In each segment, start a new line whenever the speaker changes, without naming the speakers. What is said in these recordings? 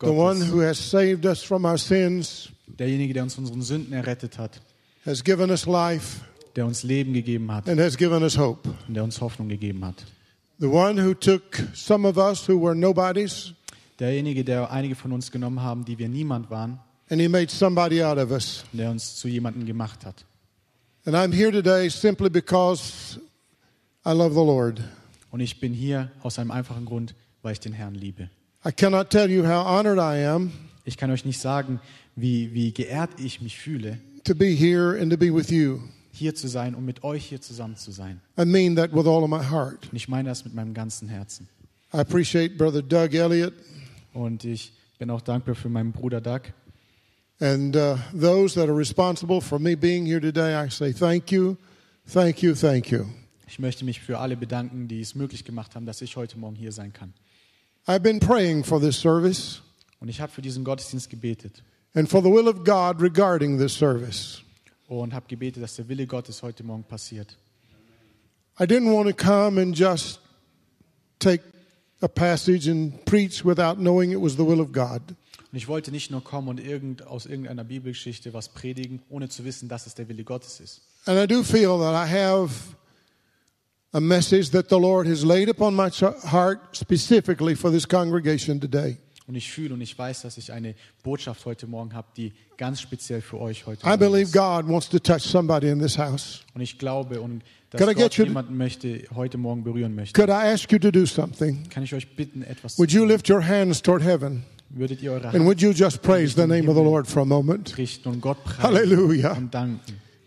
the one
Gottes,
who has saved us from our sins,
derjenige, der uns von unseren Sünden errettet hat,
has given us life,
der uns Leben gegeben hat
and has given us hope.
und der uns Hoffnung gegeben hat.
The one who took some of us who were nobodies
Derjenige, der einige von uns genommen haben, die wir niemand waren,
and he made somebody out of us.
der uns zu jemandem gemacht hat.
And I'm here today simply because I love the Lord.
Und ich bin hier aus einem einfachen Grund, weil ich den Herrn liebe.
I cannot tell you how honored I am
Ich kann euch nicht sagen, wie, wie geehrt ich mich fühle,
to be here and to be with you.
hier zu sein und mit euch hier zusammen zu sein.
I mean that with all of my heart.
Und ich meine das mit meinem ganzen Herzen.
I appreciate Brother Doug Elliott
Und ich bin auch dankbar für meinen Bruder Doug
and uh, those that are responsible for me being here today. I say thank you, thank you, thank you.
Ich möchte mich für alle bedanken, die es möglich gemacht haben, dass ich heute Morgen hier sein kann.
I've been praying for this service
Und ich habe für diesen Gottesdienst gebetet
and for the will of God regarding this service.
und habe gebetet, dass der Wille Gottes heute Morgen passiert.
I didn't want to come and just take a passage and preach without knowing it was the will of God.
Und ich wollte nicht nur kommen und irgend, aus irgendeiner Bibelgeschichte was predigen, ohne zu wissen, dass es der Wille Gottes ist.
And I do feel that I have a message that the Lord has laid upon my heart specifically for this congregation today.
Und ich fühle und ich weiß, dass ich eine Botschaft heute Morgen habe, die ganz speziell für euch heute
I
Morgen
believe
ist.
God wants to touch somebody in this house.
Und ich glaube, und dass
Can I
Gott
get you-
jemanden möchte, heute Morgen berühren möchte.
Could I ask you to do something?
Kann ich euch bitten, etwas zu
Would you lift your hands toward heaven?
Würdet ihr eure
And
Hand
would you just praise the name of the Lord for a moment?
richten und Gott preisen
Hallelujah.
und danken?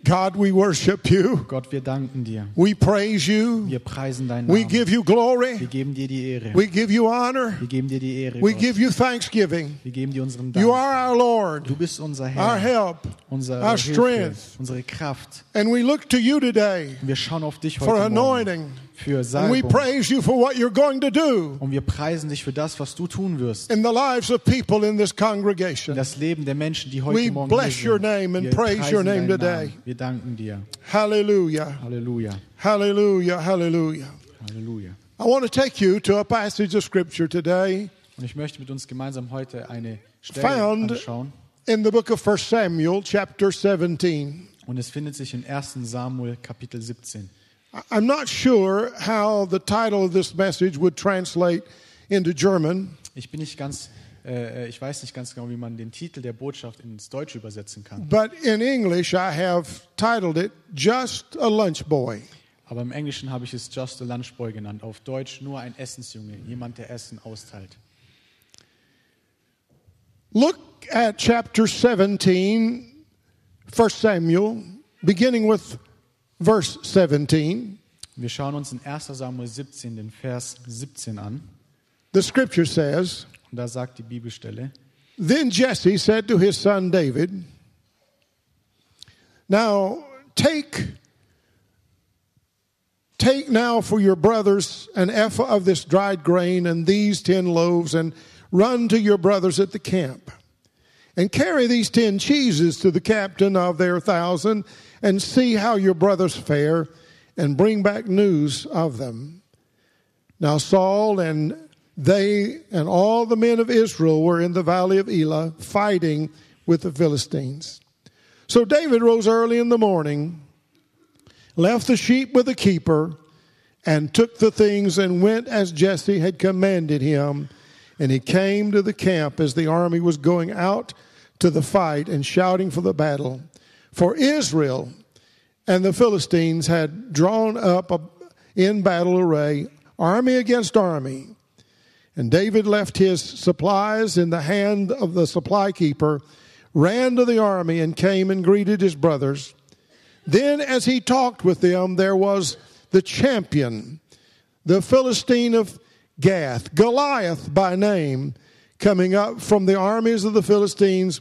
God, we worship you.
Gott, wir danken dir.
We praise you.
Wir preisen deinen
We
Namen.
give you
Wir
glory.
geben dir die Ehre.
We give you honor.
Wir geben dir die Ehre.
We
Gott.
give you thanksgiving.
Wir geben dir unseren
You
Dank.
are our Lord,
Du bist unser
our
Herr,
help,
unser
our
Hilfe,
strength.
unsere Kraft.
and we look to you today
Und wir schauen auf dich
for
heute Morgen
anointing.
Für
And we
Salbung.
praise you for what you're going to do
Und wir preisen dich für das, was du tun wirst.
in the lives of people in this congregation.
das Leben der Menschen, die
We
heute Morgen
bless
hier
your
sind.
name and
wir
praise your name today.
Namen. Wir danken dir.
Hallelujah.
Halleluja.
Hallelujah. Hallelujah.
Halleluja.
I want to take you to a passage of scripture today
Und ich möchte mit uns gemeinsam heute eine Stelle
Found-
anschauen.
in the book of 1 Samuel, chapter 17.
Und es findet sich in 1. Samuel Kapitel 17.
I'm not sure how the title of this message would translate into German,
Ich bin nicht ganz, äh, ich weiß nicht ganz genau, wie man den Titel der Botschaft ins Deutsche übersetzen kann.
but in English I have titled it Just a Lunch Boy.
Aber im Englischen habe ich es Just a Lunchboy genannt. Auf Deutsch nur ein Essensjunge, jemand, der Essen austeilt.
Look at chapter 17, 1 Samuel, beginning with verse 17.
Wir schauen uns in 1. Samuel 17 den Vers 17 an.
The scripture says,
Und da sagt die Bibelstelle,
Then Jesse said to his son David, Now take take now for your brothers an ephah of this dried grain and these ten loaves, and run to your brothers at the camp. And carry these ten cheeses to the captain of their thousand, and see how your brothers fare, and bring back news of them. Now Saul and they and all the men of Israel were in the valley of Elah fighting with the Philistines. So David rose early in the morning, left the sheep with the keeper, and took the things and went as Jesse had commanded him. And he came to the camp as the army was going out to the fight and shouting for the battle. For Israel and the Philistines had drawn up in battle array, army against army. And David left his supplies in the hand of the supply keeper, ran to the army, and came and greeted his brothers. Then, as he talked with them, there was the champion, the Philistine of Gath, Goliath by name, coming up from the armies of the Philistines.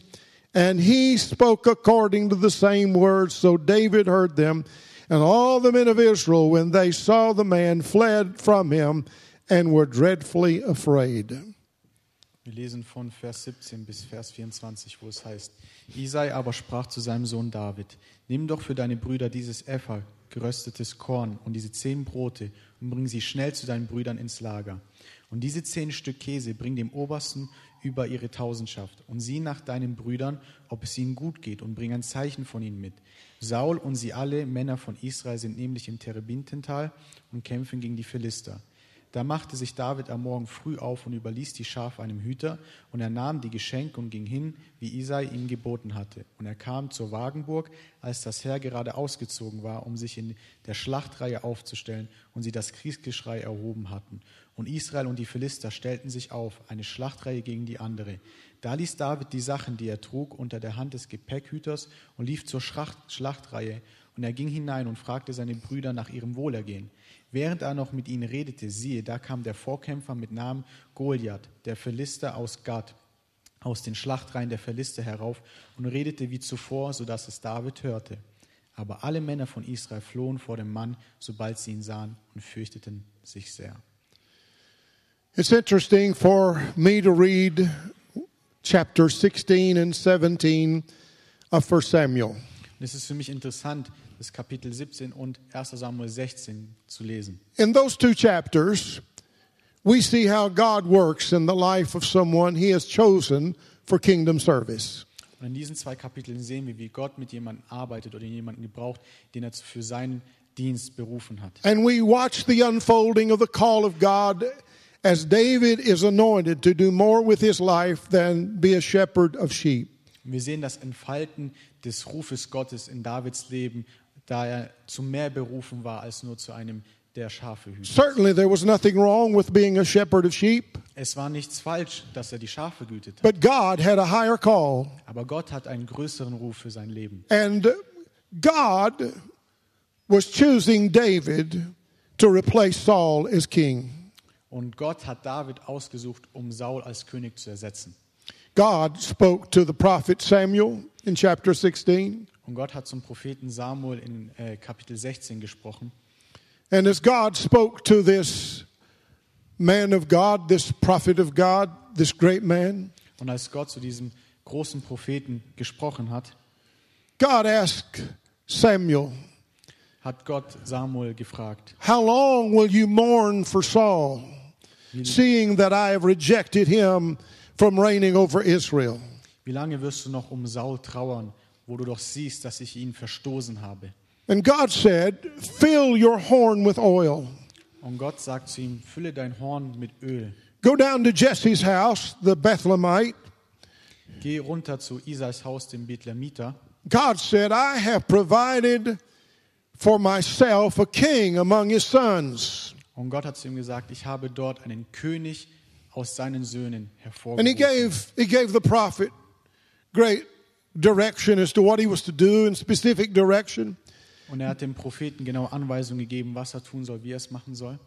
And he spoke according to the same words. So David heard them. And all the men of Israel, when they saw the man, fled from him and were dreadfully afraid.
Wir lesen von Vers 17 bis Vers 24, wo es heißt, Isai aber sprach zu seinem Sohn David, nimm doch für deine Brüder dieses Epha, geröstetes Korn und diese zehn Brote und bring sie schnell zu deinen Brüdern ins Lager. Und diese zehn Stück Käse bring dem Obersten über ihre Tausendschaft und sieh nach deinen Brüdern, ob es ihnen gut geht und bring ein Zeichen von ihnen mit. Saul und sie alle Männer von Israel sind nämlich im Terebintental und kämpfen gegen die Philister. Da machte sich David am Morgen früh auf und überließ die Schafe einem Hüter, und er nahm die Geschenke und ging hin, wie Isai ihm geboten hatte. Und er kam zur Wagenburg, als das Heer gerade ausgezogen war, um sich in der Schlachtreihe aufzustellen, und sie das Kriegsgeschrei erhoben hatten. Und Israel und die Philister stellten sich auf, eine Schlachtreihe gegen die andere. Da ließ David die Sachen, die er trug, unter der Hand des Gepäckhüters und lief zur Schlacht Schlachtreihe. Und er ging hinein und fragte seine Brüder nach ihrem Wohlergehen. Während er noch mit ihnen redete, siehe, da kam der Vorkämpfer mit Namen Goliath, der Philister aus Gad, aus den Schlachtreihen der Philister herauf und redete wie zuvor, so dass es David hörte. Aber alle Männer von Israel flohen vor dem Mann, sobald sie ihn sahen und fürchteten sich sehr.
It's interesting for me to read chapter 16 and 17 of 1 Samuel.
Es ist für mich interessant, das Kapitel 17 und 1 Samuel 16 zu lesen.
In those two chapters, we see how God works in the life of someone he has chosen for kingdom service.
Und in diesen zwei Kapiteln sehen wir, wie Gott mit jemandem arbeitet oder jemanden gebraucht, den er für seinen Dienst berufen hat.
And we watch the unfolding of the call of God as David is anointed to do more with his life than be a shepherd of sheep.
Wir sehen das Entfalten des Rufes Gottes in Davids Leben, da er zu mehr berufen war als nur zu einem der Schafe hütet.
Certainly, there was nothing wrong with being a shepherd of sheep,
Es war nichts falsch, dass er die Schafe gehütet hat,
but God had a higher call.
aber Gott hat einen größeren Ruf für sein Leben.
And God was choosing David to replace Saul as king.
Und Gott hat David ausgesucht, um Saul als König zu ersetzen.
God spoke to the prophet Samuel in chapter 16.
Und Gott hat zum Propheten Samuel in äh, Kapitel 16 gesprochen.
And as God spoke to this man of God, this prophet of God, this great man,
Und als Gott zu diesem großen Propheten gesprochen hat,
God asked Samuel,
hat Gott Samuel gefragt,
How long will you mourn for Saul, seeing that I have rejected him from reigning over Israel?
wie lange wirst du noch um Saul trauern, wo du doch siehst, dass ich ihn verstoßen habe?
And God said, Fill your horn with oil.
Und Gott sagt zu ihm, fülle dein Horn mit Öl.
Go down to Jesse's house, the Bethlehemite.
Geh runter zu Isais Haus, dem Bethlehemiter.
God said, I have provided for myself a king among his sons.
Und Gott hat zu ihm gesagt, ich habe dort einen König aus seinen Söhnen
And he gave, he gave the prophet great direction as to what he was to do in specific direction.
Und er hat dem Propheten genau Anweisungen gegeben, was er tun soll, wie er es machen soll.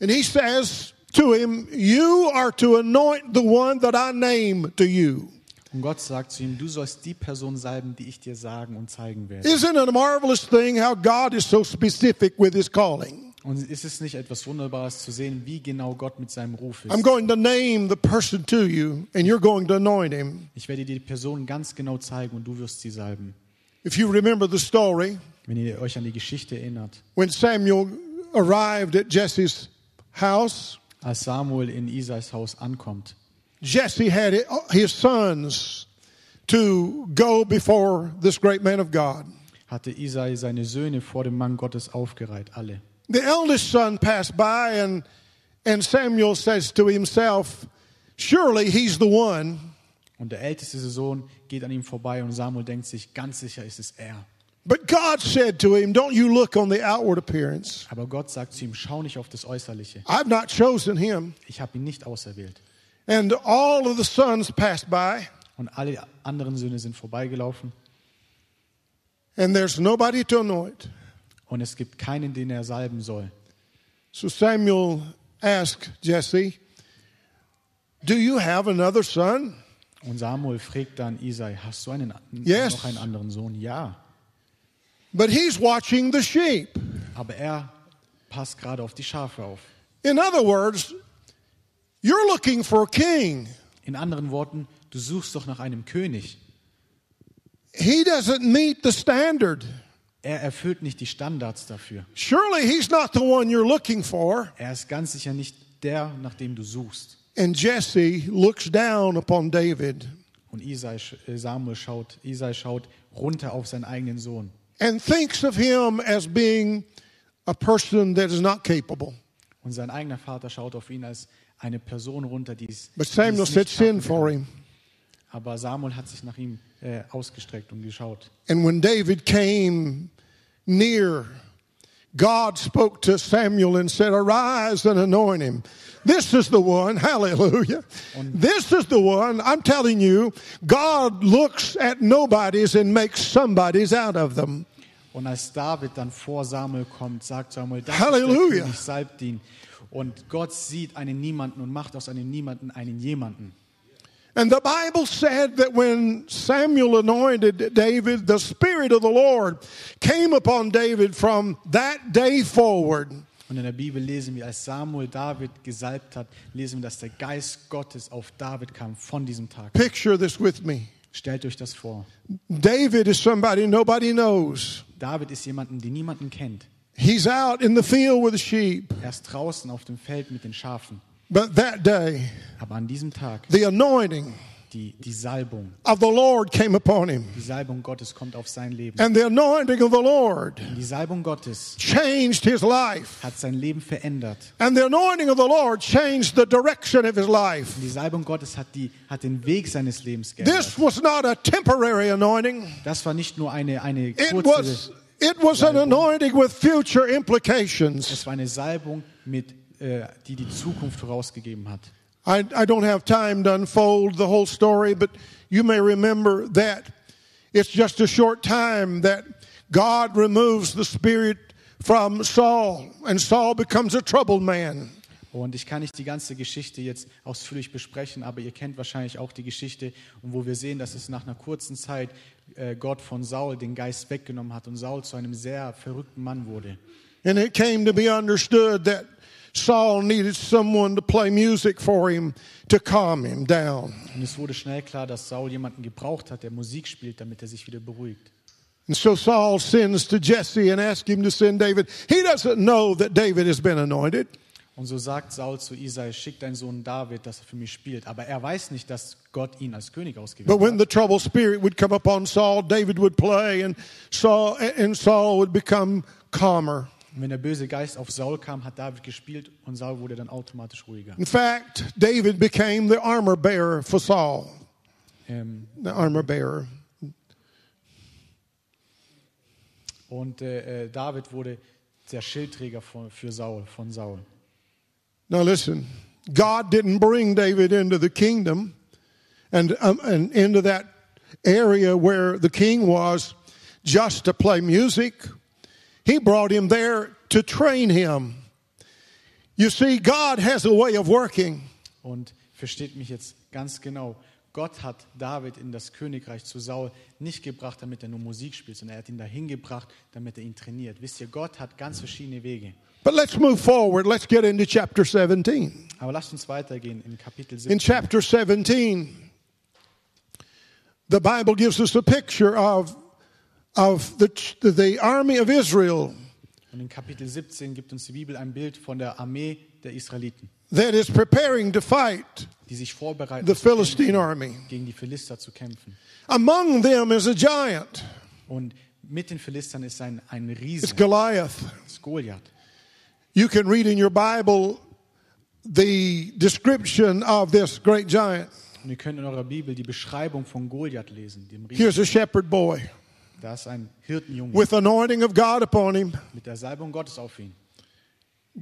And he says to him, You are to anoint the one that I name to you.
Und Gott sagt zu ihm, du sollst die Person salben, die ich dir sagen und zeigen werde.
Isn't it a marvelous thing how God is so specific with his calling?
Und ist es nicht etwas Wunderbares zu sehen, wie genau Gott mit seinem Ruf
I'm
ist?
going to name the person to you, and you're going to anoint him.
Ich werde dir die Person ganz genau zeigen und du wirst sie salben.
If you remember the story,
Wenn ihr euch an die Geschichte erinnert,
when Samuel arrived at Jesse's house,
als Samuel in Isais Haus ankommt,
Jesse had his sons to go before this great man of God.
hatte Isai seine Söhne vor dem Mann Gottes aufgereiht, alle.
The eldest son passed by, and, and Samuel says to himself, Surely he's the one.
Und der älteste Sohn geht an ihm vorbei und Samuel denkt sich, ganz sicher ist es er.
But God said to him, Don't you look on the outward appearance.
Aber Gott sagt zu ihm, schau nicht auf das Äußerliche.
I've not chosen him.
Ich habe ihn nicht auserwählt.
And all of the sons passed by,
Und alle anderen Söhne sind vorbeigelaufen
and there's nobody to anoint.
Und es gibt keinen, den er salben soll.
So Samuel asked Jesse, Do you have another son?
Und Samuel fragt dann Isai, hast du einen,
Yes.
noch einen anderen Sohn? Ja.
But he's watching the sheep.
Aber er passt gerade auf die Schafe auf.
In other words, You're looking for a king.
In anderen Worten, du suchst doch nach einem König.
He doesn't meet the standard.
Er erfüllt nicht die Standards dafür.
Surely he's not the one you're looking for.
Er ist ganz sicher nicht der, nach dem du suchst.
And Jesse looks down upon David
Und Isai, äh, Samuel schaut, Isai schaut runter auf seinen eigenen Sohn
and thinks of him as being a person that is not capable.
und sein eigener Vater schaut auf ihn als eine Person runter, die es,
But
die
Samuel
es
said,
nicht
for him.
Aber Samuel hat sich nach ihm äh, ausgestreckt und geschaut.
And when David came near, God spoke to Samuel and said, Arise and anoint him. This is the one, hallelujah. This is the one, I'm telling you, God looks at nobodies and makes somebodies out of them.
Und als David dann vor Samuel kommt, sagt Samuel, das
Halleluja.
ist der König, salbt ihn. Und Gott sieht einen Niemanden und macht aus einem Niemanden einen Jemanden.
And the Bible said that when Samuel anointed David, the Spirit of the Lord came upon David from that day forward.
Und in der Bibel lesen wir, als Samuel David gesalbt hat, lesen wir, dass der Geist Gottes auf David kam von diesem Tag.
Picture this with me.
Stellt euch das vor.
David is somebody nobody knows.
David ist jemanden, den niemanden kennt.
He's out in the field with the sheep.
Er ist draußen auf dem Feld mit den Schafen.
But that day,
Aber an diesem Tag,
the anointing
die, die Salbung,
of the Lord came upon him.
die Salbung Gottes kommt auf sein Leben.
And the anointing of the Lord
Und die Salbung Gottes
changed his life.
hat sein Leben verändert.
And the anointing of the Lord changed the direction of his life.
Und die Salbung Gottes hat, die, hat den Weg seines Lebens geändert.
This was not a temporary anointing.
Das war nicht nur eine, eine kurze,
it was an anointing with future implications.
es war eine Salbung, mit, äh, die die Zukunft vorausgegeben hat.
I, I don't have time to unfold the whole story, but you may remember that it's just a short time that God removes the spirit from Saul, and Saul becomes a troubled man.
Und ich kann nicht die ganze Geschichte jetzt ausführlich besprechen, aber ihr kennt wahrscheinlich auch die Geschichte, wo wir sehen, dass es nach einer kurzen Zeit äh, Gott von Saul den Geist weggenommen hat und Saul zu einem sehr verrückten Mann wurde.
And it came to be understood that Saul needed someone to play music for him to calm him down.
Und es wurde schnell klar, dass Saul jemanden gebraucht hat, der Musik spielt, damit er sich wieder beruhigt.
And so Saul sends to Jesse and asks him to send David. He doesn't know that David has been anointed.
Und so sagt Saul zu Isai, schick deinen Sohn David, dass er für mich spielt. Aber er weiß nicht, dass Gott ihn als König ausgewählt
But when
hat.
the troubled spirit would come upon Saul, David would play and Saul and Saul would become calmer.
Und wenn der böse Geist auf Saul kam, hat David gespielt und Saul wurde dann automatisch ruhiger.
In fact, David became the armor bearer for Saul.
Ähm,
The armor bearer.
und äh, äh, David wurde der Schildträger von, für Saul, von Saul.
Now listen, God didn't bring David into the kingdom and, um, and into that area where the king was just to play music. He brought him there to train him. You see, God has a way of working.
Und versteht mich jetzt ganz genau. Gott hat David in das Königreich zu Saul nicht gebracht, damit er nur Musik spielt, sondern er hat ihn dahin gebracht, damit er ihn trainiert. Wisst ihr, Gott hat ganz verschiedene Wege.
But let's move forward. Let's get into chapter 17.
Aber lasst uns weitergehen in Kapitel
In
17.
chapter 17, the Bible gives us a picture of, of the, the army of Israel
Und in Kapitel 17 gibt uns die Bibel ein Bild von der Armee der Israeliten,
that is preparing to fight
die sich vorbereiten,
the Philistine
kämpfen,
army.
gegen die Philister zu kämpfen.
Among them is a giant.
Und mit den Philistern ist ein, ein Riese,
It's Goliath.
ist Goliath.
You can read in your Bible the description of this great giant.
Und ihr könnt in eurer Bibel die Beschreibung von Goliath lesen, dem Riesen.
Here's a shepherd boy
Da ist ein Hirtenjunge
with anointing of God upon him.
mit der Salbung Gottes auf ihn.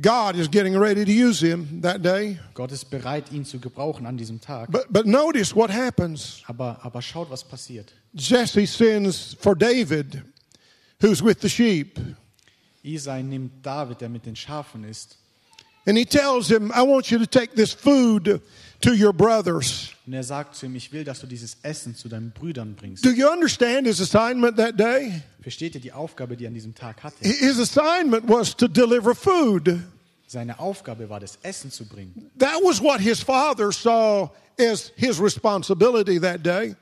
God is getting ready to use him that day.
Gott ist bereit, ihn zu gebrauchen an diesem Tag.
But, but notice what happens.
Aber, aber schaut, was passiert.
Jesse sends for David, who's with the sheep.
Isai nimmt David, der mit den Schafen ist,
And he tells him, I want you to take this food to your brothers.
und er sagt zu ihm, ich will, dass du dieses Essen zu deinen Brüdern bringst.
Do you understand his assignment that day?
Versteht ihr die Aufgabe, die er an diesem Tag hatte?
His assignment was to deliver food.
Seine Aufgabe war, das Essen zu bringen.
That was what his father saw as his responsibility that day.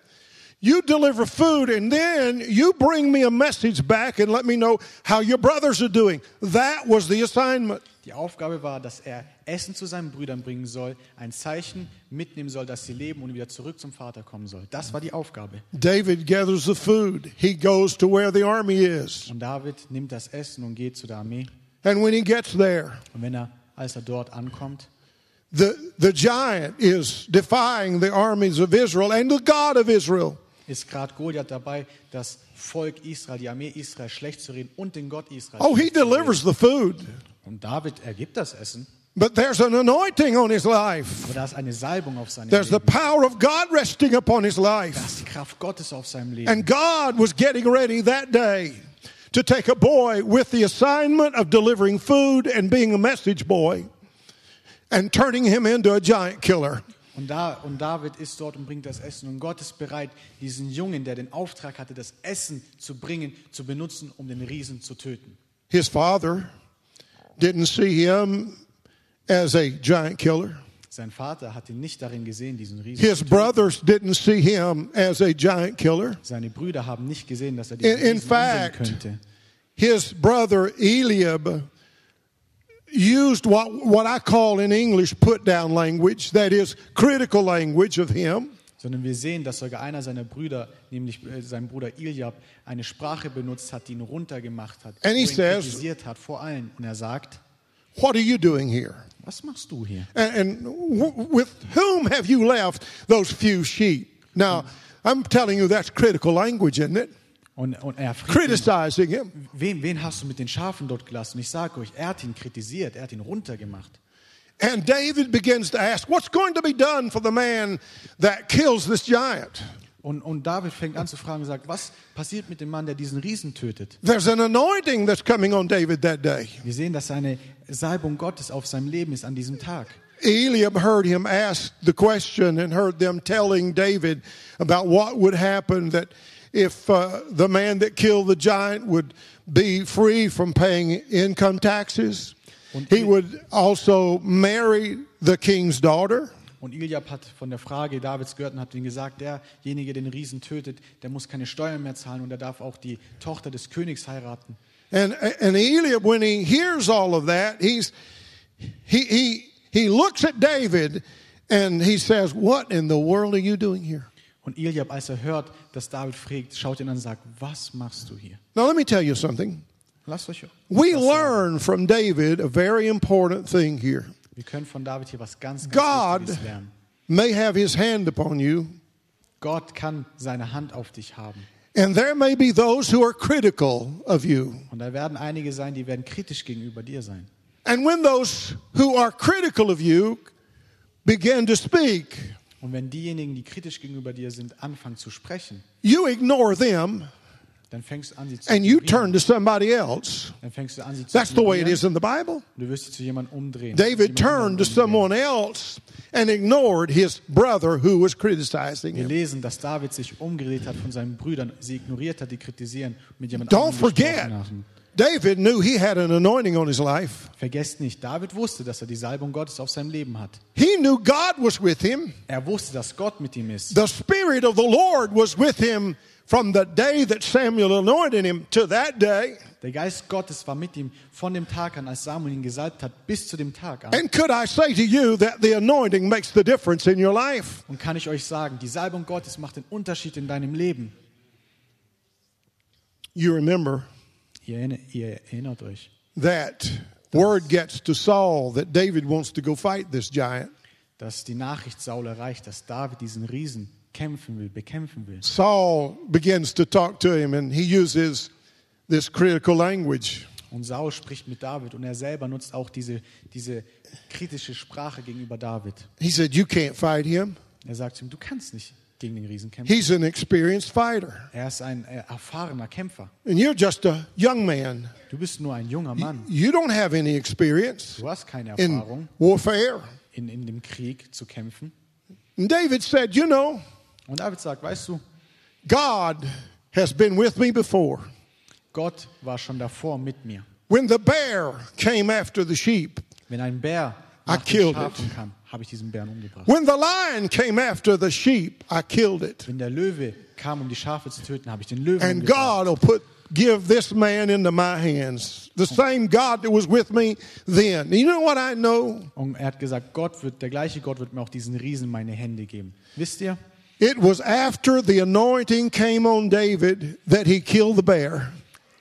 You deliver food and then you bring me a message back and let me know how your brothers are doing. That was the assignment.
Die Aufgabe war, dass er Essen zu seinen Brüdern bringen soll, ein Zeichen mitnehmen soll, dass sie leben und wieder zurück zum Vater kommen soll. Das war die Aufgabe.
David gathers the food. He goes to where the army is.
Und David nimmt das Essen und geht zu der Armee.
And when he gets there,
Und wenn er, als er dort ankommt,
the, the giant is defying the armies of Israel and the God of Israel.
ist gerade Goliath dabei, das Volk Israel, die Armee Israel schlecht zu reden und den Gott Israel.
Oh, he delivers the food.
Und David ergibt das Essen,
But there's an anointing on his life.
aber da ist eine Salbung auf seinem
There's the
Leben.
power of God resting upon his
Da
life.
ist die Kraft Gottes auf seinem Leben.
And God was getting ready that day to take a boy with the assignment of delivering food and being a message boy and turning him into a giant killer.
Und, da, und David ist dort und bringt das Essen. Und Gott ist bereit, diesen Jungen, der den Auftrag hatte, das Essen zu bringen, zu benutzen, um den Riesen zu töten.
His father didn't see him as a giant killer.
Sein Vater hat ihn nicht darin gesehen, diesen Riesen
His brothers didn't see him as a giant killer.
Seine Brüder haben nicht gesehen, dass er
In,
diesen
in
Riesen umbringen
fact,
könnte.
his brother Eliab used what, what I call in English put down language, that is, critical language of him.
Sondern wir sehen, dass sogar einer seiner Brüder, nämlich äh, sein Bruder Iljab, eine Sprache benutzt hat, die ihn runtergemacht hat,
And he
wo ihn
says-
kritisiert hat vor allen. Und er sagt,
What are you doing here?
was machst du hier?
And, and w- with whom have you left those few sheep? Now, I'm telling you that's critical language, isn't it?
Und, und er
Criticizing him.
wen, wen hast du mit den Schafen dort gelassen? Ich sage euch, er hat ihn kritisiert, er hat ihn runtergemacht.
And David begins to ask, What's going to be done for the man that kills this giant?
Und, und David fängt an zu fragen und sagt, was passiert mit dem Mann, der diesen Riesen tötet?
There's an anointing that's coming on David that day.
Wir sehen, dass eine Salbung Gottes auf seinem Leben ist an diesem Tag.
Eliab heard him ask the question and heard them telling David about what would happen that if uh, the man that killed the giant would be free from paying income taxes. He would also marry the king's daughter.
Und Iljab hat von der Frage Davids gehört und hat ihm gesagt, derjenige, der den Riesen tötet, der muss keine Steuern mehr zahlen und er darf auch die Tochter des Königs heiraten.
And, and Eliab, when he hears all of that, he's, he, he, he looks at David and he says, What in the world are you doing here?
Und Iljab, als er hört, dass David fragt, schaut ihn an und sagt, was machst du hier?
Now, let me tell you something.
Lasst euch
We learn from David a very important thing here.
Wir können von David hier was ganz, ganz
God
lernen.
may have his hand upon you,
Gott kann seine Hand auf dich haben.
and there may be those who are critical of you.
Und da werden einige sein, die werden kritisch gegenüber dir sein.
And when those who are critical of you begin to speak,
Und wenn diejenigen, die kritisch gegenüber dir sind, anfangen zu sprechen,
you ignore them and you turn to somebody else.
Dann fängst du an, sie zu
That's the way it is in the Bible.
Du wirst zu jemandem umdrehen.
David turned to someone else and ignored his brother who was criticizing
Wir
him.
lesen, dass David sich umgedreht hat von seinen Brüdern, sie ignoriert hat, die kritisieren, mit jemand
Don't forget. David knew he had an anointing on his life.
Vergesst nicht, David wusste, dass er die Salbung Gottes auf seinem Leben hat.
He knew God was with him.
Er wusste, dass Gott mit ihm ist.
The Spirit of the Lord was with him from the day that Samuel anointed him to that day.
Der Geist Gottes war mit ihm von dem Tag an, als Samuel ihn gesalbt hat, bis zu dem Tag an.
And could I say to you that the anointing makes the difference in your life?
Und kann ich euch sagen, die Salbung Gottes macht den Unterschied in deinem Leben.
You remember
Ihr, erinner- ihr erinnert euch,
that word gets to Saul that David wants to go fight this giant.
dass die Nachricht Saul erreicht, dass David diesen Riesen kämpfen will, bekämpfen will.
Saul begins to talk to him and he uses this critical language.
Und Saul spricht mit David und er selber nutzt auch diese, diese kritische Sprache gegenüber David.
He said, You can't fight him.
Er sagt zu ihm, du kannst nicht gegen den Riesen kämpfen.
He's an experienced fighter.
Er ist ein äh, erfahrener Kämpfer.
And you're just a young man.
Du bist nur ein junger Mann.
You don't have any experience
Du hast keine
in
Erfahrung,
warfare.
in, in dem Krieg zu kämpfen.
And David said, You know,
Und David sagt, weißt du,
God has been with me before.
Gott war schon davor mit mir.
When the bear came after the sheep,
Wenn ein Bär
I
nach den
killed
Schafen
it.
kam, habe ich diesen Bären umgebracht.
When the lion came after the sheep, I killed it.
Wenn der Löwe kam, um die Schafe zu töten, habe ich den Löwen
And
umgebracht.
God will put give this man into my hands. The same God that was with me then. You know what I know?
Und er hat gesagt, Gott wird, der gleiche Gott wird mir auch diesen Riesen in meine Hände geben. Wisst ihr?
It was after the anointing came on David that he killed the bear.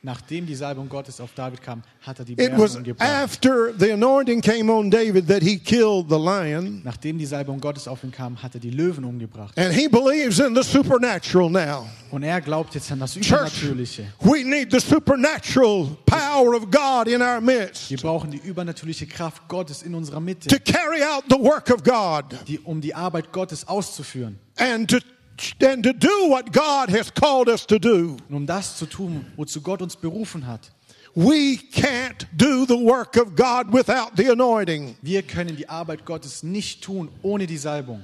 Nachdem die Salbung Gottes auf David kam, hat er die
It
Bären
was
umgebracht.
after the anointing came on David that he killed the lion.
Nachdem die Salbung Gottes auf ihn kam, hat er die Löwen umgebracht.
And he believes in the supernatural now.
Und er glaubt jetzt an das
Church,
Übernatürliche.
we need the supernatural power of God in our midst
Wir brauchen die übernatürliche Kraft Gottes in unserer
to
Mitte,
carry out the work of God
die, um die Arbeit Gottes auszuführen.
and to and to do what God has called us to do.
Und um das zu tun, wozu Gott uns berufen hat.
We can't do the work of God without the anointing.
Wir können die Arbeit Gottes nicht tun ohne die Salbung.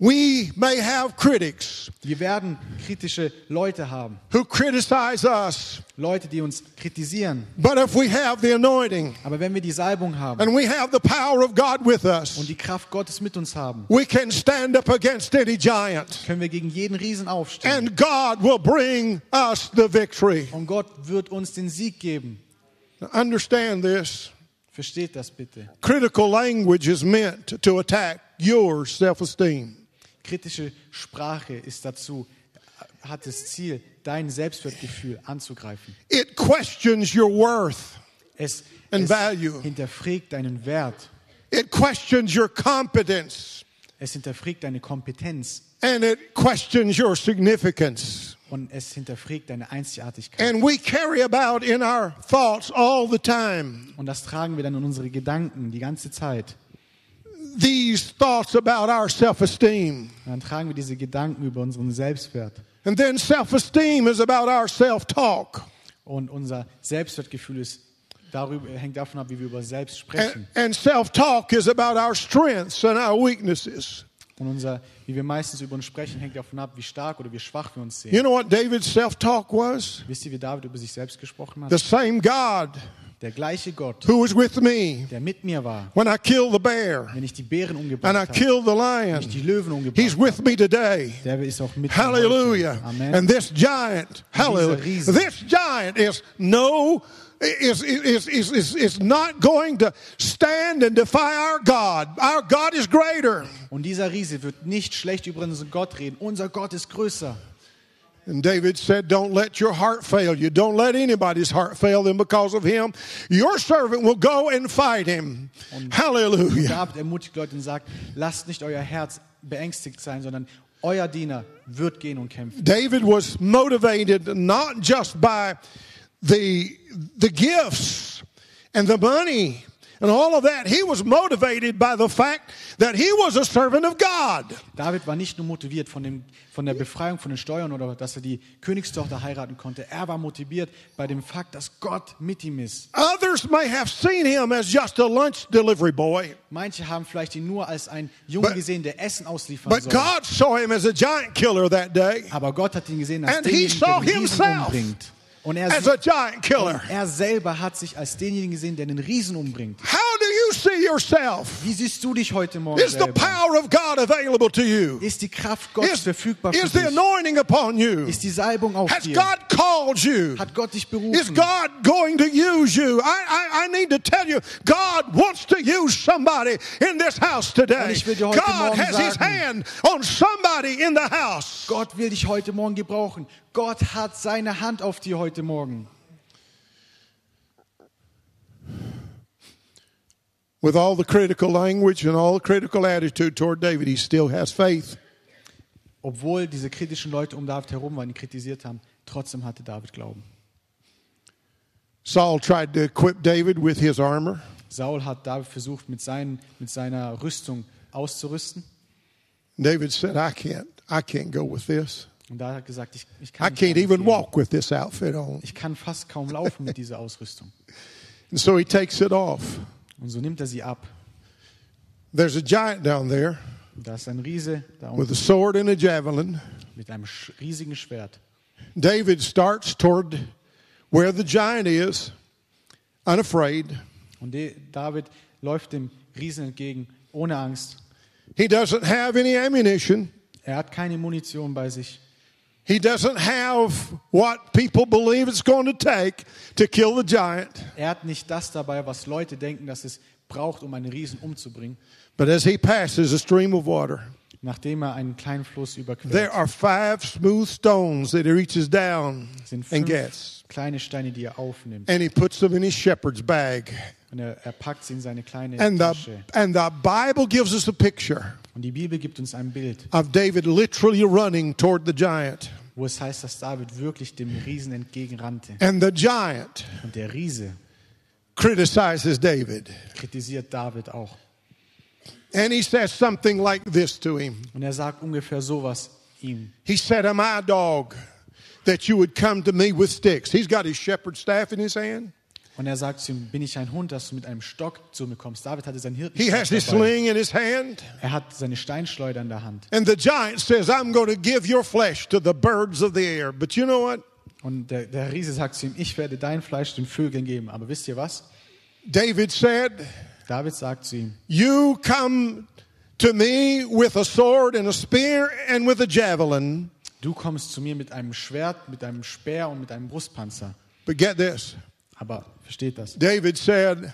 We may have critics
Wir werden kritische Leute haben,
who criticize us,
Leute, die uns kritisieren.
but if we have the anointing
Aber wenn wir die Salbung haben
and we have the power of God with us,
und die Kraft Gottes mit uns haben,
we can stand up against any giant
können wir gegen jeden Riesen aufstehen.
and God will bring us the victory.
Und Gott wird uns den Sieg geben.
Now, understand this.
Versteht das bitte.
Critical language is meant to attack your self esteem.
Kritische Sprache ist dazu, hat das Ziel, dein Selbstwertgefühl anzugreifen.
It questions your worth,
Es,
And
es
value.
hinterfragt deinen Wert.
it questions your competence,
Es hinterfragt deine Kompetenz.
and it questions your significance.
Und es hinterfragt deine Einzigartigkeit.
And we carry about in our thoughts all the time
Und das tragen wir dann in unsere Gedanken die ganze Zeit.
These thoughts about our self esteem.
Und dann tragen wir diese Gedanken über unseren Selbstwert.
And then self esteem is about our self talk.
Und unser Selbstwertgefühl ist darüber, hängt davon ab, wie wir über selbst
And,
sprechen.
and self talk is about our strengths and our weaknesses.
Und unser, wie wir meistens über uns sprechen, hängt davon ab, wie stark oder wie schwach wir uns sehen.
You know what David's self talk was?
Wisst ihr, wie David über sich selbst gesprochen
The
hat?
same God
Der gleiche Gott,
who was with me
der mit mir war,
when I killed the bear
wenn ich die Bären
and
umgebracht
I
habe,
killed the
wenn ich die
lion.
Löwen umgebracht
He's with me today.
der ist auch mit
Hallelujah.
Amen.
And this giant, hallelujah. This giant is no is, is, is, is, is not going to stand and defy our God. Our God is greater.
Und dieser Riese wird nicht schlecht über unseren Gott reden. Unser Gott ist größer.
And David said, Don't let your heart fail you. Don't let anybody's heart fail them because of him. Your servant will go and fight him. Hallelujah.
David ermutigt Leute und sagt, lasst nicht euer Herz beängstigt sein, sondern euer Diener wird gehen und kämpfen.
David was motivated not just by the, the gifts and the money and all of that. He was motivated by the fact that he was a servant of God.
David war nicht nur motiviert von, dem, von der Befreiung von den Steuern oder dass er die Königstochter heiraten konnte. Er war motiviert bei dem Fakt, dass Gott mit ihm ist.
Others may have seen him as just a lunch delivery boy,
Manche haben vielleicht ihn nur als einen Jungen
But-
gesehen, der Essen ausliefern
but
soll.
God saw him as a giant killer that day,
Aber Gott hat ihn gesehen als
And he
denjenigen,
saw
den Riesen
himself
umbringt. Und er,
as a giant killer.
und er selber hat sich als denjenigen gesehen, der den Riesen umbringt.
How you see yourself?
Wie siehst du dich heute Morgen
Is the
selber?
power of God available to you?
Ist die Kraft Gottes
Is,
verfügbar für
is the
dich?
anointing upon you?
Ist die Salbung auf
Has
dir?
God called you?
Hat Gott dich
Is
berufen?
God going to use you? I, I, I need to tell you, God wants to use somebody in this house today. God has His
sagen-
hand on somebody in the house.
Gott will dich heute Morgen gebrauchen. Gott hat seine Hand auf dir heute Morgen.
With all the critical language and all the critical attitude toward David, he still has faith.
Obwohl diese kritischen Leute um David herum waren, ihn kritisiert haben, trotzdem hatte David Glauben.
Saul tried to equip David with his armor.
Saul hat David versucht, mit, seinen, mit seiner Rüstung auszurüsten.
David said, I can't, I can't go with this.
Und David hat gesagt, ich, ich,
I
kann, nicht
can't even
gehen.
walk with this outfit on.
ich kann fast kaum laufen mit dieser Ausrüstung.
And so he takes it off.
Und so nimmt er sie ab.
There's a giant down there
da ist ein Riese da
with
unten
a sword and a javelin.
mit einem riesigen Schwert.
David starts toward where the giant is, unafraid.
Und David läuft dem Riesen entgegen ohne Angst.
He doesn't have any ammunition.
Er hat keine Munition bei sich.
He doesn't have what people believe it's going to take to kill the giant.
Er hat nicht das dabei, was Leute denken, dass es braucht, um einen Riesen umzubringen.
But as he passes a stream of water,
Nachdem er einen kleinen Fluss überquert, there
are five smooth stones that he reaches down
sind
and gets.
kleine Steine, die er aufnimmt.
And he puts them in his shepherd's bag.
Und er, er packt sie in seine kleine
And the,
Tasche.
and the Bible gives us a picture
Und die Bibel gibt uns ein Bild,
of David literally running toward the giant.
Wo es heißt, dass David wirklich dem Riesen entgegenrannte.
And the giant
Und der Riese
criticizes David.
kritisiert David auch.
And he says something like this to him
Und er sagt ungefähr sowas ihm.
He said, Am I a dog that you would come to me with sticks? He's got his shepherd's staff in his hand.
Und er sagt zu ihm, bin ich ein Hund, dass du mit einem Stock zu mir kommst? David hatte seinen
He
Hirtenstab
has his
dabei.
sling in his hand.
Er hat seine Steinschleuder in der Hand.
And the giant says, I'm going to give your flesh to the birds of the air. But you know what?
Und der, der Riese sagt zu ihm, ich werde dein Fleisch den Vögeln geben. Aber wisst ihr was?
David said,
David sagt zu ihm,
You come to me with a sword and a spear and with a javelin.
du kommst zu mir mit einem Schwert, mit einem Speer und mit einem Brustpanzer.
But get this
Aber versteht das?
David said,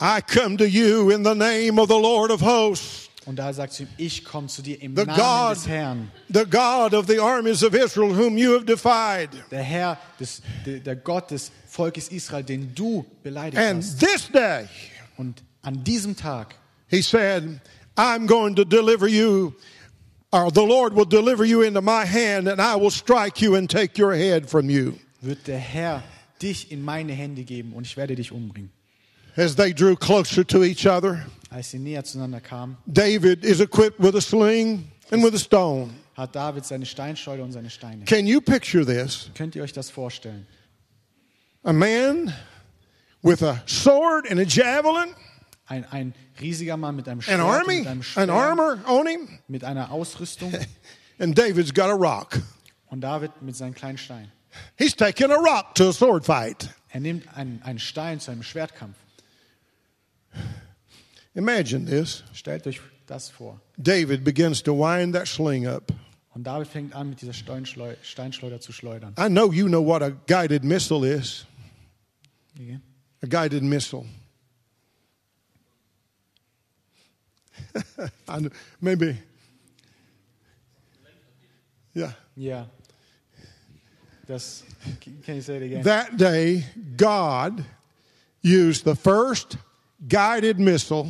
I come to you in the name of the Lord of hosts,
Und da sagt ihm, ich komme zu dir im
the
Namen
God,
des Herrn.
the God of the armies of Israel, whom you have defied.
Der Herr, des, der, der Gott des Volkes Israel, den du beleidigt
And
hast.
this day,
Und an diesem Tag
he said, I'm going to deliver you, or the Lord will deliver you into my hand, and I will strike you and take your head from you.
wird der Herr dich in meine Hände geben und ich werde dich umbringen.
As they drew closer to each other,
Als sie näher zueinander kamen,
David is equipped with a sling and with a stone.
hat David seine Steinschleuder und seine Steine.
Can you picture this?
Könnt ihr euch das vorstellen?
A man with a sword and a javelin,
Ein, ein riesiger Mann mit einem
an
Schwert, und
army,
mit einem
an
Speer,
armor on him,
mit einer Ausrüstung
and David's got a rock.
und David mit seinen kleinen Steinen.
He's taking a rock to a sword fight.
Er nimmt einen, einen Stein zu einem Schwertkampf.
Imagine this.
Stellt euch das vor.
David begins to wind that sling up.
Und David fängt an, mit dieser Steinschleu Steinschleuder zu schleudern.
I know you know what a guided missile is.
Okay.
A guided missile. Maybe. Yeah.
Ja. Can you say it again?
That day, God used the first guided missile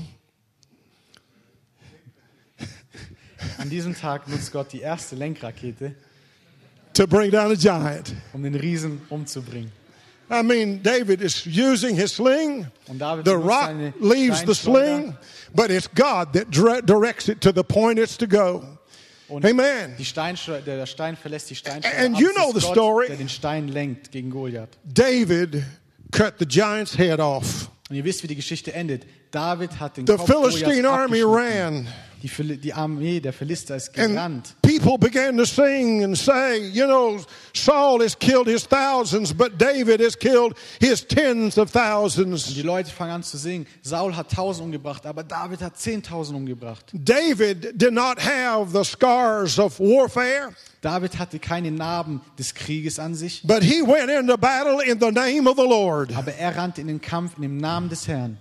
An diesem Tag nutzt Gott die erste Lenkrakete,
to bring down a giant.
um den Riesen umzubringen.
I mean, David is using his sling.
Und David
The rock leaves the sling, but it's God that directs it to the point it's to go.
Und
Amen.
die Steinschleuder, der Stein verlässt die Steinschleuder.
And you know the
Gott,
story.
Der den Stein lenkt gegen Goliath.
David cut the giant's head off.
Und ihr wisst, wie die Geschichte endet. David hat den
The
Kopf
Philistine army ran.
Die, die Armee der Philister ist gerannt.
people began to sing and say, you know, Saul has killed his thousands, but David has killed his tens of
Die
thousands.
Leute fangen an zu singen. Saul hat tausend umgebracht, aber David hat zehntausend umgebracht.
David did not have the scars of warfare,
David hatte keine Narben des Krieges an sich,
but he went into battle in the name of the Lord.
aber er rannte in den Kampf in dem Namen des Herrn.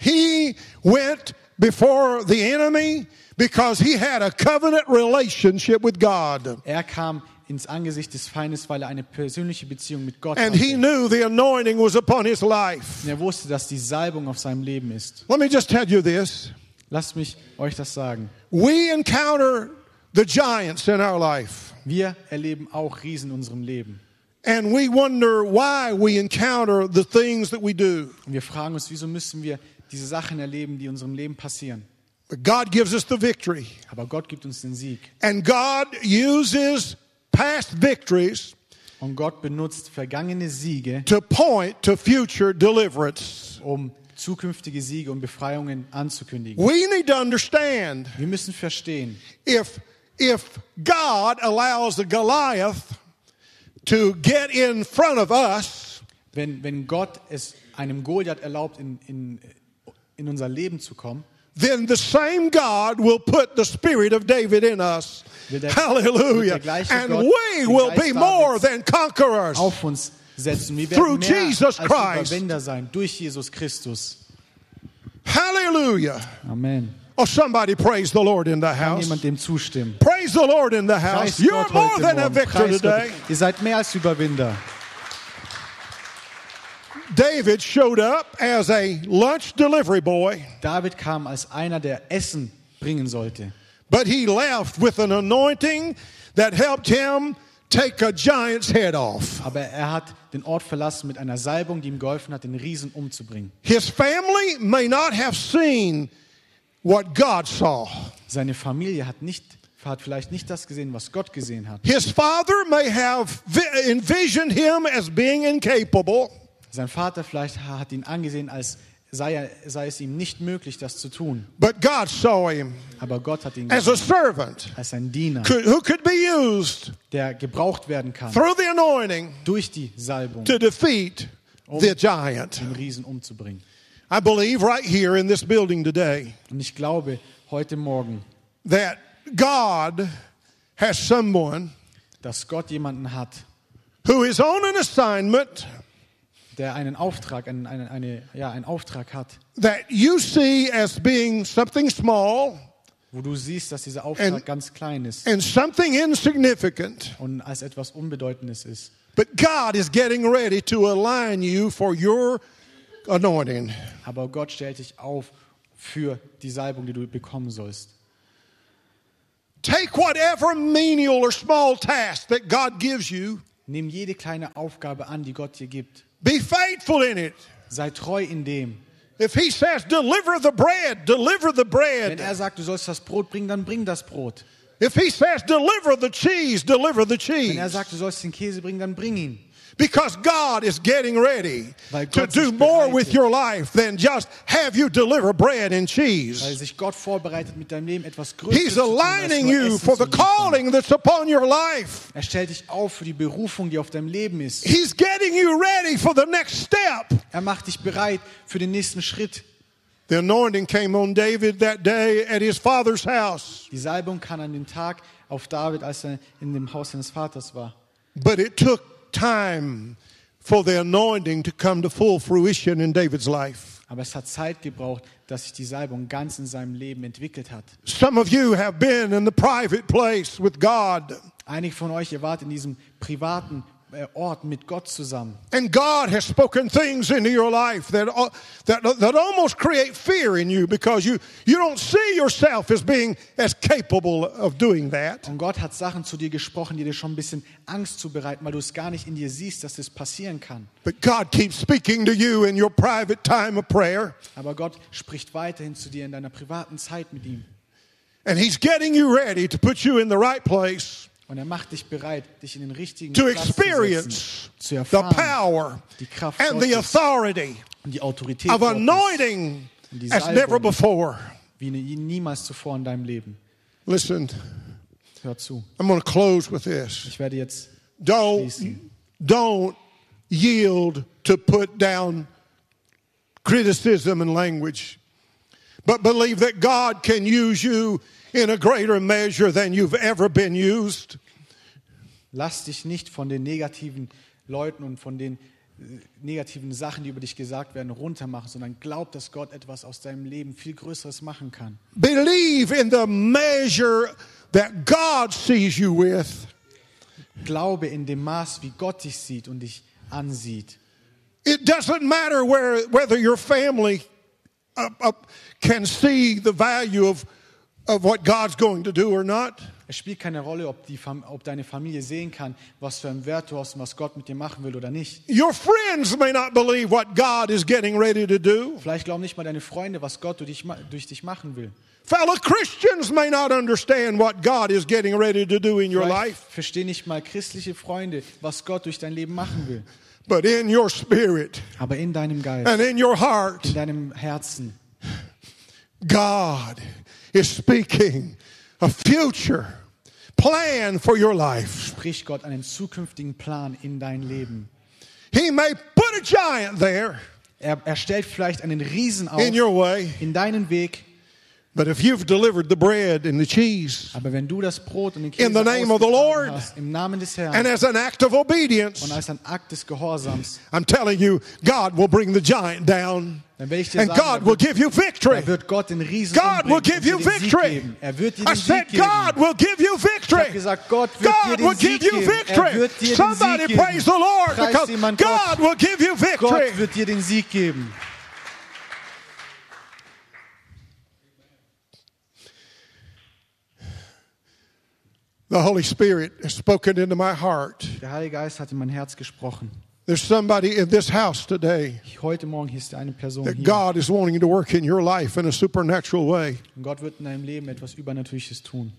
He went before the enemy because he had a covenant relationship with God.
Er kam ins Angesicht des Feindes, weil er eine persönliche Beziehung mit Gott
And he
hatte.
knew the anointing was upon his life.
Und er wusste, dass die Salbung auf seinem Leben ist.
Let me just tell you this.
Lasst mich euch das sagen.
We encounter the giants in our life.
Wir erleben auch Riesen in unserem Leben.
And we wonder why we encounter the things that we do.
Und wir fragen uns, wieso müssen wir diese Sachen erleben, die in unserem Leben passieren?
But God gives us the victory.
Aber Gott gibt uns den Sieg.
And God uses past victories
Und Gott benutzt vergangene Siege,
to point to future deliverance.
um zukünftige Siege und Befreiungen anzukündigen.
We need to understand
Wir müssen verstehen,
if if God allows the Goliath to get in front of us,
wenn, wenn Gott es einem Goliath erlaubt, in, in, in unser Leben zu kommen,
then the same God will put the spirit of David in us. Hallelujah. And
Gott
we will
Geist
be more than conquerors.
auf uns setzen. Wir
Through
werden mehr
Jesus
als
Christ.
Überwinder sein durch Jesus Christus.
Hallelujah.
Amen.
Oh, somebody praise the Lord in the
Kann
house.
jemand dem zustimmen?
Praise the Lord in the house.
Preist
You're
Gott
more than a victor today.
Ihr seid mehr als Überwinder.
David showed up as a lunch delivery boy,
David kam als einer, der Essen bringen sollte.
but he left with an anointing that helped him take a giant's head off.
Aber er hat den Ort verlassen mit einer Salbung, die ihm geholfen hat, den Riesen umzubringen.
His family may not have seen what God saw.
Seine Familie hat, nicht, hat vielleicht nicht das gesehen, was Gott gesehen hat.
His father may have vi- envisioned him as being incapable,
Sein Vater vielleicht hat ihn angesehen, als sei, er, sei es ihm nicht möglich, das zu tun.
but God saw him
Aber Gott hat ihn
as a servant
als ein Diener,
could- who could be used
der gebraucht werden kann
through the anointing
durch die Salbung,
to defeat the giant.
den Riesen umzubringen.
I believe right here in this building today
Und ich glaube heute Morgen,
that God has someone
dass Gott jemanden hat,
who is on an assignment
der einen Auftrag, einen, einen, eine, ja, einen Auftrag hat,
that you see as being something small
wo du siehst, dass dieser Auftrag
And-
ganz klein ist
and something insignificant.
und als etwas Unbedeutendes ist.
But God is getting ready to align you for your anointing.
Aber Gott stellt dich auf für die Salbung, die du bekommen sollst.
Take whatever menial or small task that God gives you,
Nimm jede kleine Aufgabe an, die Gott dir gibt.
Be faithful in it.
Sei treu in dem.
If He says, deliver the bread, deliver the bread.
Wenn er sagt, du sollst das Brot bringen, dann bring das Brot.
If He says, deliver the cheese, deliver the cheese.
Wenn er sagt, du sollst den Käse bringen, dann bring ihn.
Because God is getting ready to do more with your life than just have you deliver bread and cheese.
sich Gott vorbereitet, mit deinem Leben etwas Größeres
He's aligning you for the calling that's upon your life.
Er stellt dich auf für die Berufung, die auf deinem Leben ist.
He's getting you ready for the next step.
Er macht dich bereit für den nächsten Schritt.
The anointing came on David that day at his father's house,
Die Salbung kam an dem Tag auf David, als er in dem Haus seines Vaters war.
but it took time for the anointing to come to full fruition in David's life.
Aber es hat Zeit gebraucht, dass sich die Salbung ganz in seinem Leben entwickelt hat.
Some of you have been in the private place with God,
Einige von euch, ihr wart in diesem privaten Ort mit Gott zusammen.
and God has spoken things into your life that, uh, that, that almost create fear in you because you, you don't see yourself as being as capable of doing that.
Und Gott hat Sachen zu dir gesprochen, die dir schon ein bisschen Angst zubereiten, weil du es gar nicht in dir siehst, dass das passieren kann.
But God keeps speaking to you in your private time of prayer,
Aber Gott spricht weiterhin zu dir in deiner privaten Zeit mit ihm.
and He's getting you ready to put you in the right place.
Und er macht dich bereit, dich in den richtigen
to
Platz
experience
zu setzen, zu
the power
die Kraft
and the authority
und die Autorität
of
Gottes,
anointing as never before.
wie nie- niemals zuvor in deinem Leben.
Listen,
Hör zu.
I'm going to close with this.
Ich werde jetzt
Don't
Schließen.
don't yield to put down criticism and language, but believe that God can use you in a greater measure than you've ever been used.
lass dich nicht von den negativen Leuten und von den äh, negativen Sachen, die über dich gesagt werden, runtermachen, sondern glaub, dass Gott etwas aus deinem Leben viel Größeres machen kann.
Believe in the measure that God sees you with.
Glaube in dem Maß, wie Gott dich sieht und dich ansieht.
It doesn't matter where, whether your family uh, uh, can see the value of, of what God's going to do or not.
Es spielt keine Rolle, ob, die ob deine Familie sehen kann, was für einen Wert du hast und was Gott mit dir machen will oder nicht.
Your friends may not believe what God is getting ready to do.
Vielleicht glauben nicht mal deine Freunde, was Gott durch dich, durch dich machen will.
Fellow Christians may not understand what God is getting ready to do in your life.
verstehen nicht mal christliche Freunde, was Gott durch dein Leben machen will.
But in your spirit
Aber in deinem Geist,
and in your heart,
in deinem Herzen,
God is speaking a future plan for your life.
spricht Gott einen zukünftigen Plan in dein Leben.
He may put a giant there.
Er, er stellt vielleicht einen Riesen auf
in your way.
in deinen Weg.
But if you've delivered the bread and the cheese,
Aber wenn du das Brot und den
In
Käse
the name of the
ausgetragen
Lord.
hast, im Namen des
and
Herrn
as an act of obedience,
und als ein Akt des Gehorsams,
I'm telling you, God will bring the giant down.
dann will ich dir
And
sagen,
God
er
will
wird,
give you victory.
er wird Gott den Riesen
God
umbringen
will give
und dir
you
den Sieg
victory.
geben. Er wird dir
I
den
said,
Sieg geben.
God will give you
Ich habe
victory.
gesagt, Gott wird dir
God
den
will
Sieg
give you
geben. Er
victory.
wird dir den
Somebody
Sieg geben.
praise the Lord
Preis
because
jemand
God
Gott.
will give you victory.
Gott wird dir den Sieg geben.
The Holy Spirit has spoken into my heart.
Der Heilige Geist hat in mein Herz gesprochen.
There's somebody in this house today
Heute Morgen ist eine Person
that
hier.
God is wanting to work in your life in a supernatural way.
Und Gott wird in deinem Leben etwas Übernatürliches tun.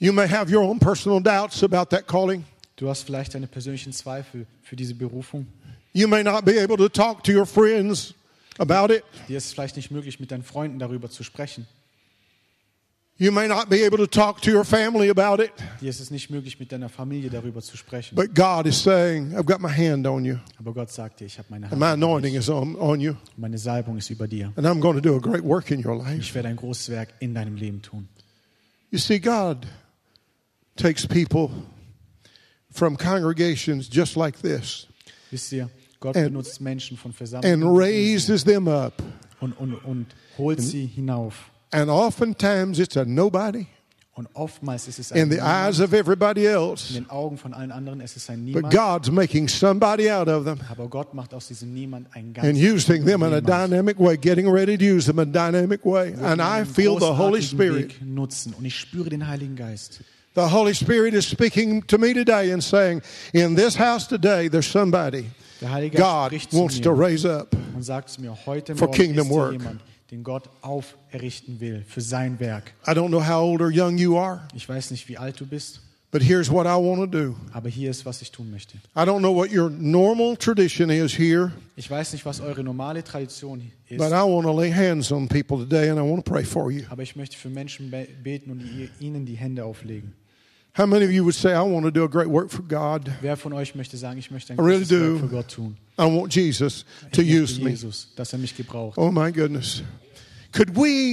You may have your own personal doubts about that calling.
Du hast vielleicht deine persönlichen Zweifel für diese Berufung.
You may not be able to talk to your friends about it.
Dir ist es vielleicht nicht möglich, mit deinen Freunden darüber zu sprechen.
You may not be able to talk to your family about it.
Dir ist es nicht möglich, mit deiner Familie darüber zu sprechen.
But God is saying, I've got my hand on you,
Aber Gott sagt dir, ich habe meine
and my
Hand. über
anointing is on, on you,
Meine Salbung ist über dir.
and I'm going to do a great work in your life.
Ich werde ein großes Werk in deinem Leben tun.
You see, God takes people from congregations just like this
Wisst ihr, Gott
And-
benutzt Menschen von
and
Versammlungen
raises them up.
und, und, und holt sie hinauf.
And oftentimes it's a nobody
Und oftmals ist es
in the
Niemand.
eyes of everybody
In
else.
den Augen von allen anderen ist es ein
But God's making somebody out of them
Aber Gott macht aus diesem Niemand einen ganz
and using them in a dynamic way, getting ready to use them in a dynamic way. And I feel the Holy Spirit.
Weg nutzen. Und ich spüre den Heiligen Geist.
The Holy Spirit is speaking to me today and saying, in this house today, there's somebody
Der Heilige Geist
God wants to raise up.
und sagt mir, heute
for kingdom
ist
work.
jemand, den Gott auferrichten will für sein Werk.
I don't know how old or young you are,
Ich weiß nicht, wie alt du bist,
but here's what I want to do.
aber hier ist, was ich tun möchte.
I don't know what your normal tradition is here,
Ich weiß nicht, was eure normale Tradition ist,
but I want to lay hands on people today and I want to pray for you.
aber ich möchte für Menschen be- beten und ihr- ihnen die Hände auflegen.
How many of you would say, I want to do a great work for God?
Wer von euch möchte sagen, ich möchte ein
I really do.
Werk für Gott tun?
I want Jesus to
Ich
use me.
Dass er mich gebraucht.
Oh my goodness. Could we